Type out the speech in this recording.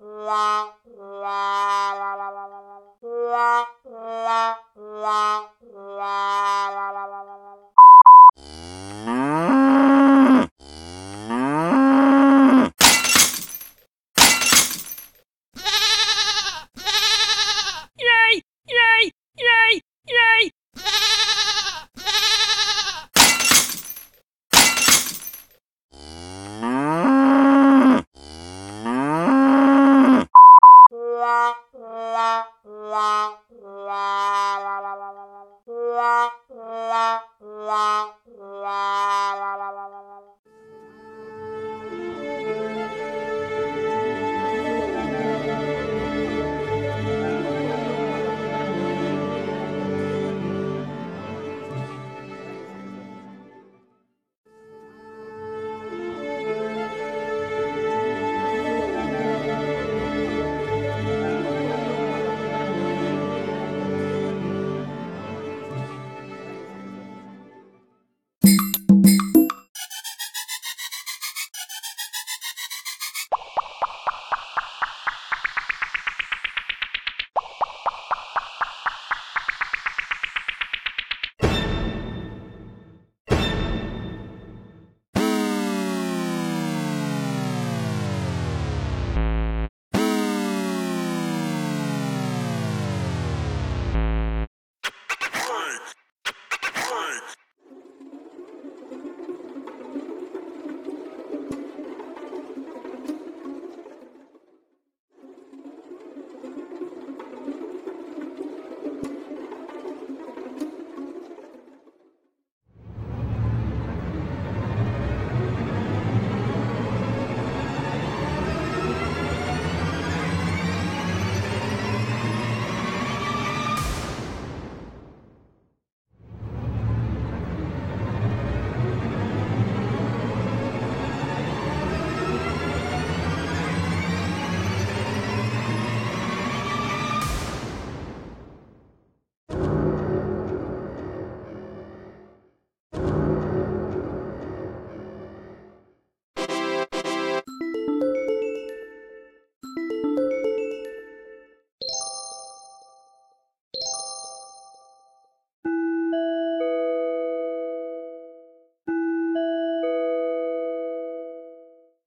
la la la la la